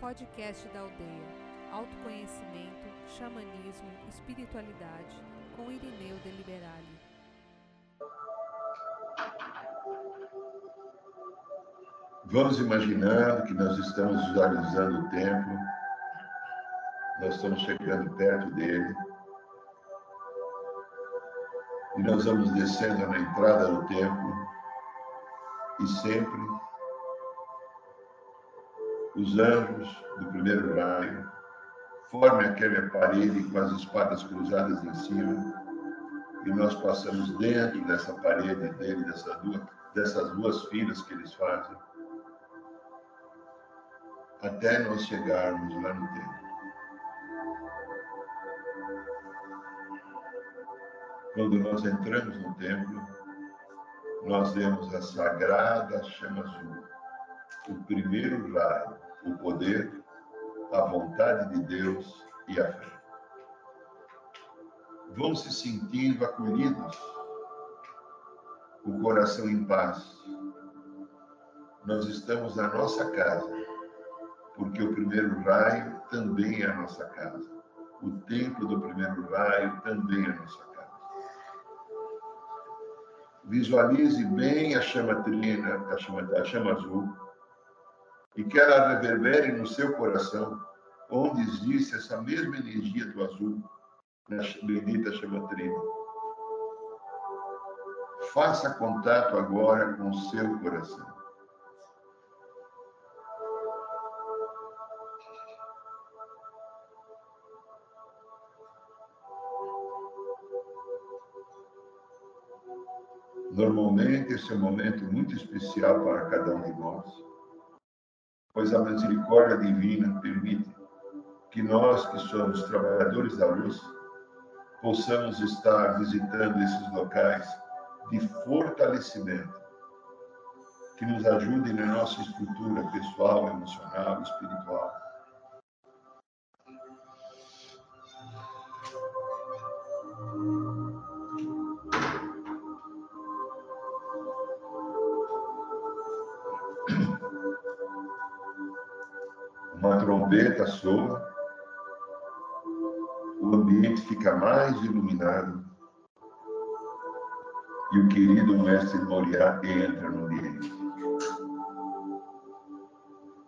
Podcast da Aldeia. Autoconhecimento, xamanismo, espiritualidade, com Irineu de Liberale. Vamos imaginando que nós estamos visualizando o templo, nós estamos chegando perto dele, e nós vamos descendo na entrada do templo, e sempre os anjos do primeiro raio formem aquela parede com as espadas cruzadas em cima, e nós passamos dentro dessa parede dele, dessa duas, dessas duas filas que eles fazem, até nós chegarmos lá no templo. Quando nós entramos no templo, nós vemos a sagrada chama azul, o primeiro raio, o poder, a vontade de Deus e a fé. Vão se sentindo acolhidos, o coração em paz. Nós estamos na nossa casa porque o primeiro raio também é a nossa casa. O templo do primeiro raio também é a nossa casa. Visualize bem a chama trina, a chama, a chama azul, e que ela reverbere no seu coração, onde existe essa mesma energia do azul, na bendita chama trina. Faça contato agora com o seu coração. Normalmente, esse é um momento muito especial para cada um de nós, pois a misericórdia divina permite que nós, que somos trabalhadores da luz, possamos estar visitando esses locais de fortalecimento, que nos ajudem na nossa estrutura pessoal, emocional, espiritual uma trombeta soa, o ambiente fica mais iluminado e o querido mestre Moriá entra no ambiente.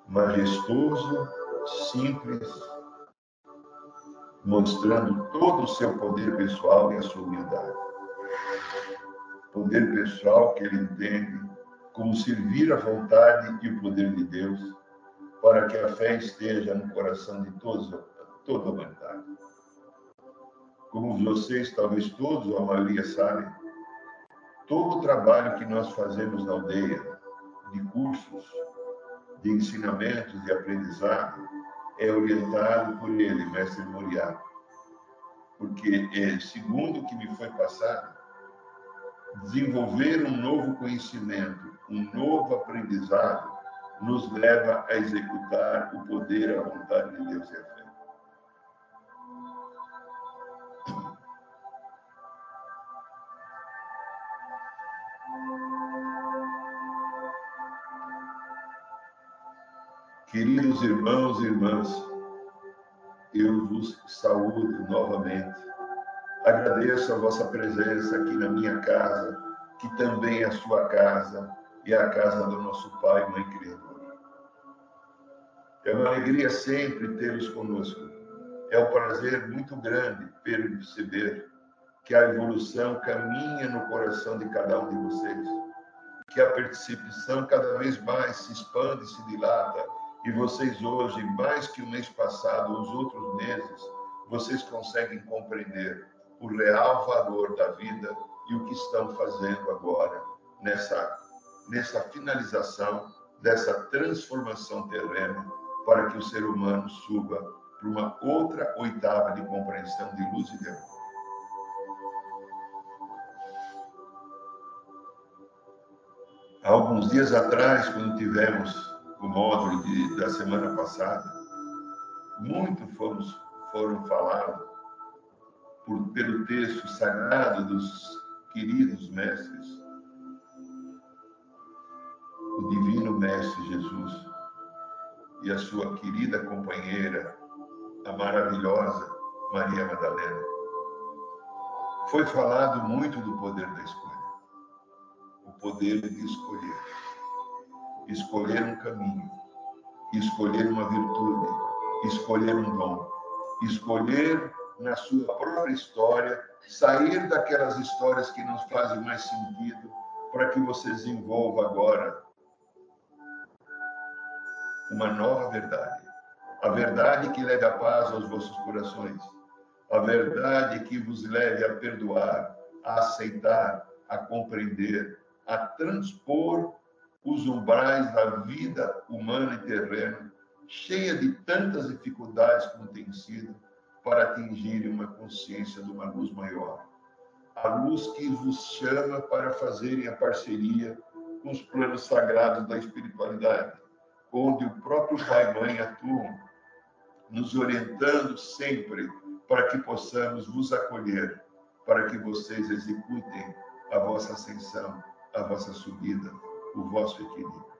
Majestoso, simples, mostrando todo o seu poder pessoal e a sua humildade. Poder pessoal que ele entende como servir a vontade e o poder de Deus para que a fé esteja no coração de todos, toda a humanidade. Como vocês, talvez todos, ou a maioria, sabem, todo o trabalho que nós fazemos na aldeia, de cursos, de ensinamentos, de aprendizado, é orientado por ele, mestre Moriá. Porque, é, segundo o que me foi passado, desenvolver um novo conhecimento, um novo aprendizado, nos leva a executar o poder, a vontade de Deus e a fé. Queridos irmãos e irmãs, eu vos saúdo novamente. Agradeço a vossa presença aqui na minha casa, que também é a sua casa e é a casa do nosso Pai Mãe Criador. É uma alegria sempre tê-los conosco. É um prazer muito grande perceber que a evolução caminha no coração de cada um de vocês, que a percepção cada vez mais se expande, se dilata, e vocês hoje, mais que o mês passado, os outros meses, vocês conseguem compreender o real valor da vida e o que estão fazendo agora nessa nessa finalização dessa transformação terrena para que o ser humano suba para uma outra oitava de compreensão de luz e de amor. Há alguns dias atrás, quando tivemos o módulo de, da semana passada, muito fomos, foram falados por, pelo texto sagrado dos queridos mestres, o Divino Mestre Jesus, e a sua querida companheira, a maravilhosa Maria Madalena. Foi falado muito do poder da escolha. O poder de escolher. Escolher um caminho, escolher uma virtude, escolher um dom, escolher na sua própria história, sair daquelas histórias que não fazem mais sentido, para que você desenvolva agora uma nova verdade. A verdade que leve a paz aos vossos corações. A verdade que vos leve a perdoar, a aceitar, a compreender, a transpor os umbrais da vida humana e terrena, cheia de tantas dificuldades como tem sido, para atingir uma consciência de uma luz maior. A luz que vos chama para fazerem a parceria com os planos sagrados da espiritualidade, onde o próprio Pai e Mãe atuam, nos orientando sempre para que possamos vos acolher, para que vocês executem a vossa ascensão, a vossa subida, o vosso equilíbrio.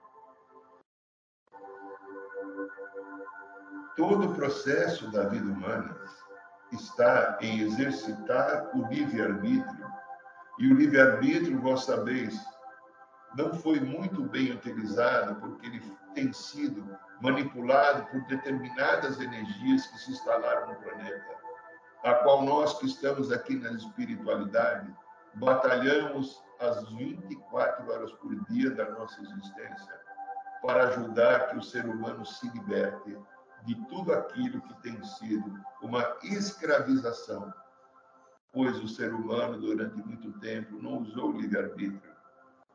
Todo o processo da vida humana está em exercitar o livre-arbítrio. E o livre-arbítrio, vós sabeis, não foi muito bem utilizado porque ele tem sido manipulado por determinadas energias que se instalaram no planeta, a qual nós que estamos aqui na espiritualidade batalhamos as 24 horas por dia da nossa existência para ajudar que o ser humano se liberte de tudo aquilo que tem sido uma escravização, pois o ser humano, durante muito tempo, não usou o livre-arbítrio.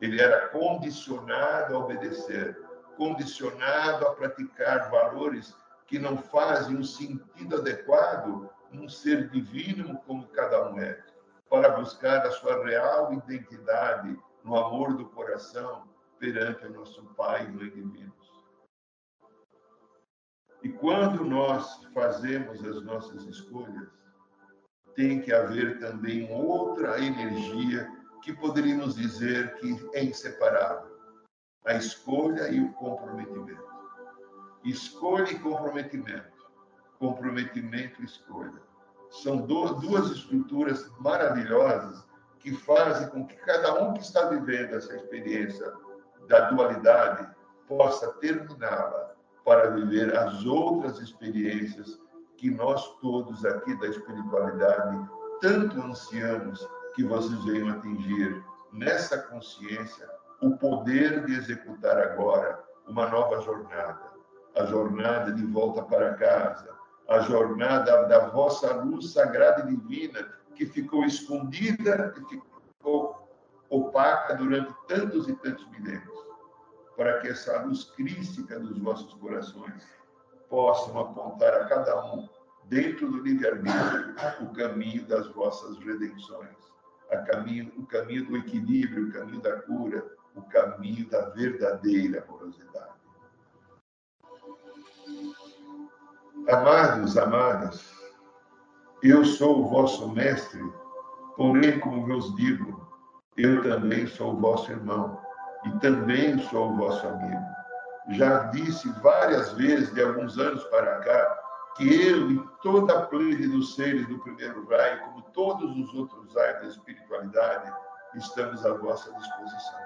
Ele era condicionado a obedecer, condicionado a praticar valores que não fazem um sentido adequado num ser divino como cada um é, para buscar a sua real identidade no amor do coração perante o nosso Pai Mãe divinos. E quando nós fazemos as nossas escolhas, tem que haver também outra energia que poderíamos dizer que é inseparável: a escolha e o comprometimento. Escolha e comprometimento. Comprometimento e escolha. São duas estruturas maravilhosas que fazem com que cada um que está vivendo essa experiência da dualidade possa terminá-la para viver as outras experiências que nós todos aqui da espiritualidade tanto ansiamos que vocês venham atingir nessa consciência o poder de executar agora uma nova jornada, a jornada de volta para casa, a jornada da vossa luz sagrada e divina que ficou escondida e ficou opaca durante tantos e tantos milênios. Para que essa luz crística dos vossos corações possam apontar a cada um, dentro do livre-arbítrio, o caminho das vossas redenções, a caminho, o caminho do equilíbrio, o caminho da cura, o caminho da verdadeira amorosidade. Amados, amadas, eu sou o vosso mestre, porém, como vos digo, eu também sou o vosso irmão e também sou vosso amigo. Já disse várias vezes, de alguns anos para cá, que eu e toda a plebe dos seres do primeiro raio, como todos os outros raios da espiritualidade, estamos à vossa disposição.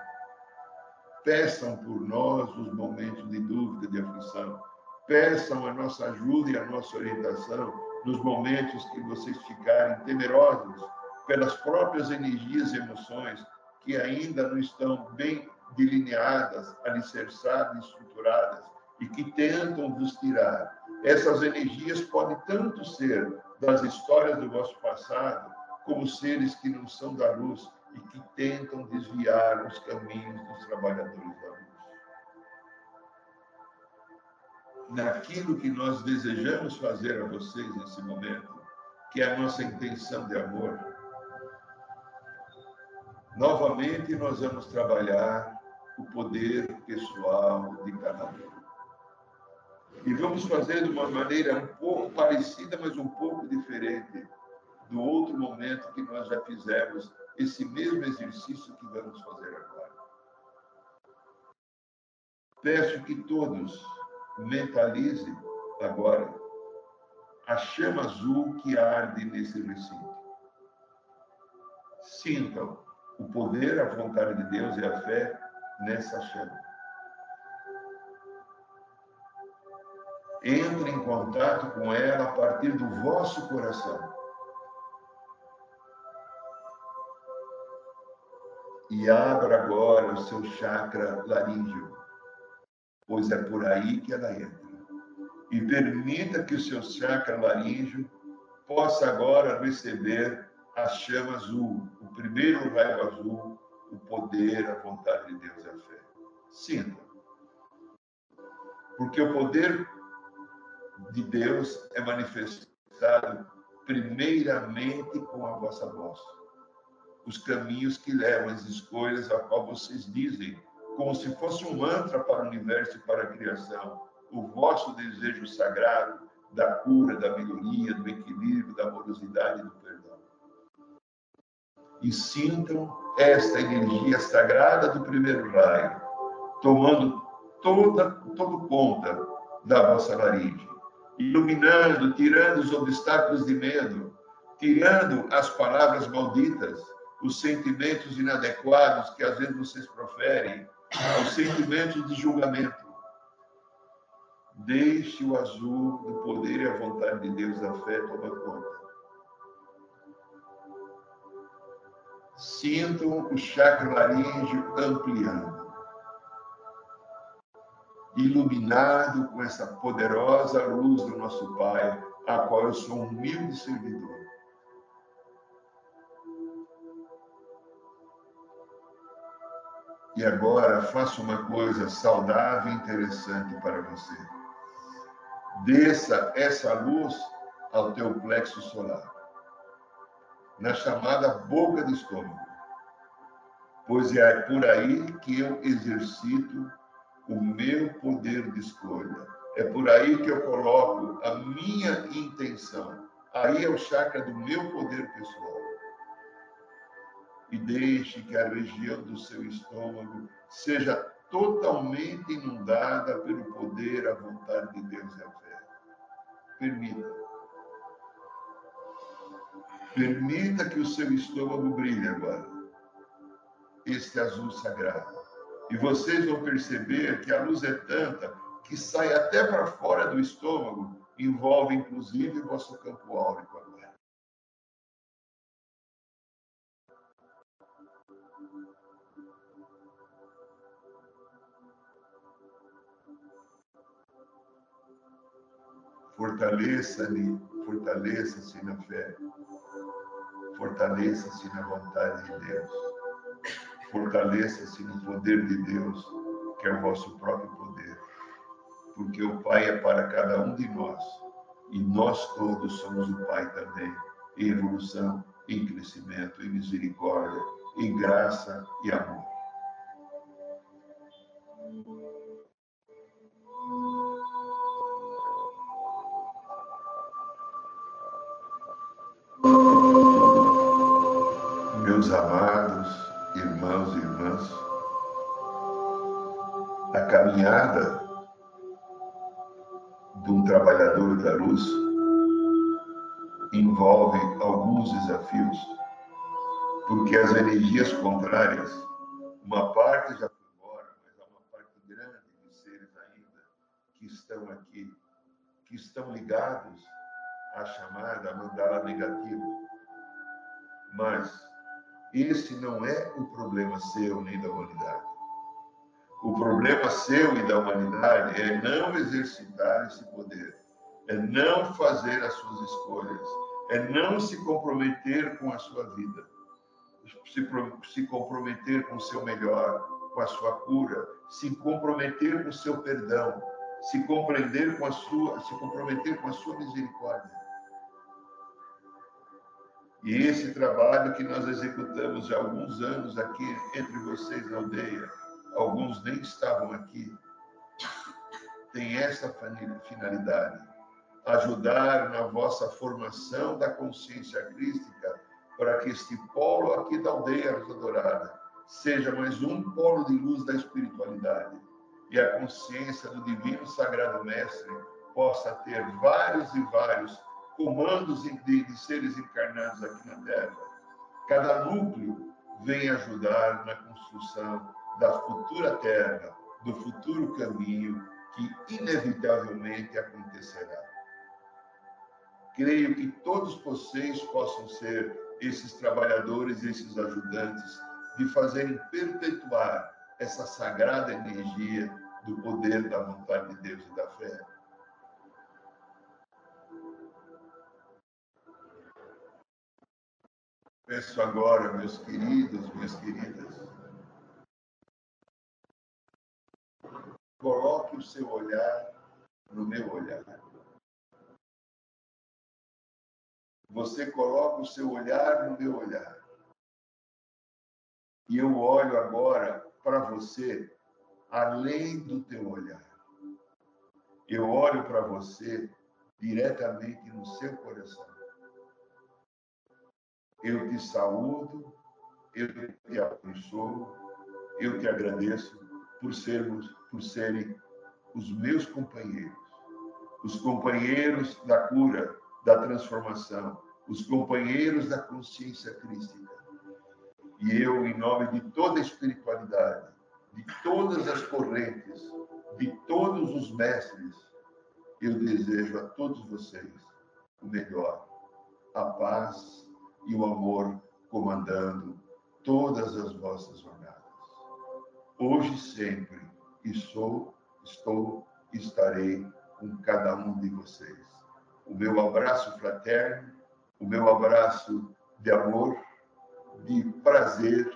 Peçam por nós os momentos de dúvida, de aflição. Peçam a nossa ajuda e a nossa orientação nos momentos que vocês ficarem temerosos pelas próprias energias e emoções que ainda não estão bem delineadas, alicerçadas, estruturadas e que tentam vos tirar. Essas energias podem tanto ser das histórias do vosso passado, como seres que não são da luz e que tentam desviar os caminhos dos trabalhadores da luz. Naquilo que nós desejamos fazer a vocês nesse momento, que é a nossa intenção de amor, novamente nós vamos trabalhar o poder pessoal de cada um. E vamos fazer de uma maneira um pouco parecida, mas um pouco diferente do outro momento que nós já fizemos esse mesmo exercício que vamos fazer agora. Peço que todos mentalize agora a chama azul que arde nesse recinto. Sintam o poder, a vontade de Deus e a fé nessa chama. Entre em contato com ela a partir do vosso coração. E abra agora o seu chakra laríngeo, pois é por aí que ela entra e permita que o seu chakra laríngeo possa agora receber a chama azul, o primeiro raio azul, o poder, a vontade de Deus e a fé. Sinta. Porque o poder de Deus é manifestado primeiramente com a vossa voz. Os caminhos que levam as escolhas a qual vocês dizem, como se fosse um mantra para o universo e para a criação o vosso desejo sagrado da cura, da melhoria, do equilíbrio, da amorosidade e do perdão. E sintam esta energia sagrada do primeiro raio, tomando toda, todo conta da vossa laringe, iluminando, tirando os obstáculos de medo, tirando as palavras malditas, os sentimentos inadequados que às vezes vocês proferem, os sentimentos de julgamento Deixe o azul do poder e a vontade de Deus da fé tomar conta. Sintam o chakra laríngeo ampliando, iluminado com essa poderosa luz do nosso Pai, a qual eu sou um humilde servidor. E agora faça uma coisa saudável e interessante para você desça essa luz ao teu plexo solar, na chamada boca do estômago, pois é por aí que eu exercito o meu poder de escolha. É por aí que eu coloco a minha intenção. Aí é o chakra do meu poder pessoal. E deixe que a região do seu estômago seja totalmente inundada pelo poder, a vontade de Deus e a fé. Permita. Permita que o seu estômago brilhe agora. Este azul sagrado. E vocês vão perceber que a luz é tanta que sai até para fora do estômago, envolve inclusive o vosso campo áurico Fortaleça-lhe, fortaleça-se na fé. Fortaleça-se na vontade de Deus. Fortaleça-se no poder de Deus, que é o vosso próprio poder. Porque o Pai é para cada um de nós. E nós todos somos o Pai também. Em evolução, em crescimento, em misericórdia, em graça e amor. Caminhada de um trabalhador da luz envolve alguns desafios, porque as energias contrárias, uma parte já foi embora, mas há uma parte grande de seres ainda que estão aqui, que estão ligados à chamada mandala negativa. Mas esse não é o problema seu nem da humanidade. O problema seu e da humanidade é não exercitar esse poder, é não fazer as suas escolhas, é não se comprometer com a sua vida, se, se comprometer com o seu melhor, com a sua cura, se comprometer com o seu perdão, se compreender com a sua, se comprometer com a sua misericórdia. E esse trabalho que nós executamos há alguns anos aqui entre vocês na aldeia, alguns nem estavam aqui, tem essa finalidade: ajudar na vossa formação da consciência crística para que este polo aqui da aldeia Rosa Dourada seja mais um polo de luz da espiritualidade, e a consciência do Divino Sagrado Mestre possa ter vários e vários comandos de, de seres encarnados aqui na Terra. Cada núcleo vem ajudar na construção da futura Terra, do futuro caminho que inevitavelmente acontecerá. Creio que todos vocês possam ser esses trabalhadores, esses ajudantes, de fazerem perpetuar essa sagrada energia do poder da vontade de Deus e da fé. Peço agora, meus queridos, minhas queridas, coloque o seu olhar no meu olhar. Você coloca o seu olhar no meu olhar. E eu olho agora para você além do teu olhar. Eu olho para você diretamente no seu coração. Eu te saúdo, eu te abençoo, eu te agradeço por sermos, por serem os meus companheiros, os companheiros da cura, da transformação, os companheiros da consciência crística. E eu, em nome de toda a espiritualidade, de todas as correntes, de todos os mestres, eu desejo a todos vocês o melhor, a paz e o amor comandando todas as vossas jornadas. Hoje sempre, e sou, estou, estarei com cada um de vocês. O meu abraço fraterno, o meu abraço de amor, de prazer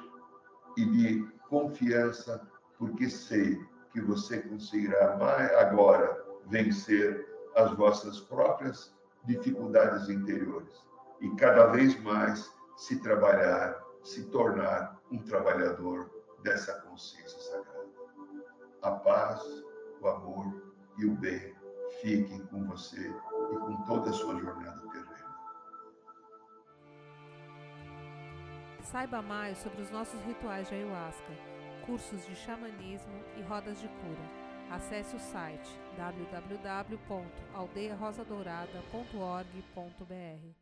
e de confiança, porque sei que você conseguirá agora vencer as vossas próprias dificuldades interiores e cada vez mais se trabalhar, se tornar um trabalhador dessa consciência sagrada. A paz, o amor e o bem fiquem com você e com toda a sua jornada terrena. Saiba mais sobre os nossos rituais de ayahuasca, cursos de xamanismo e rodas de cura. Acesse o site www.aldeiarosadourada.org.br.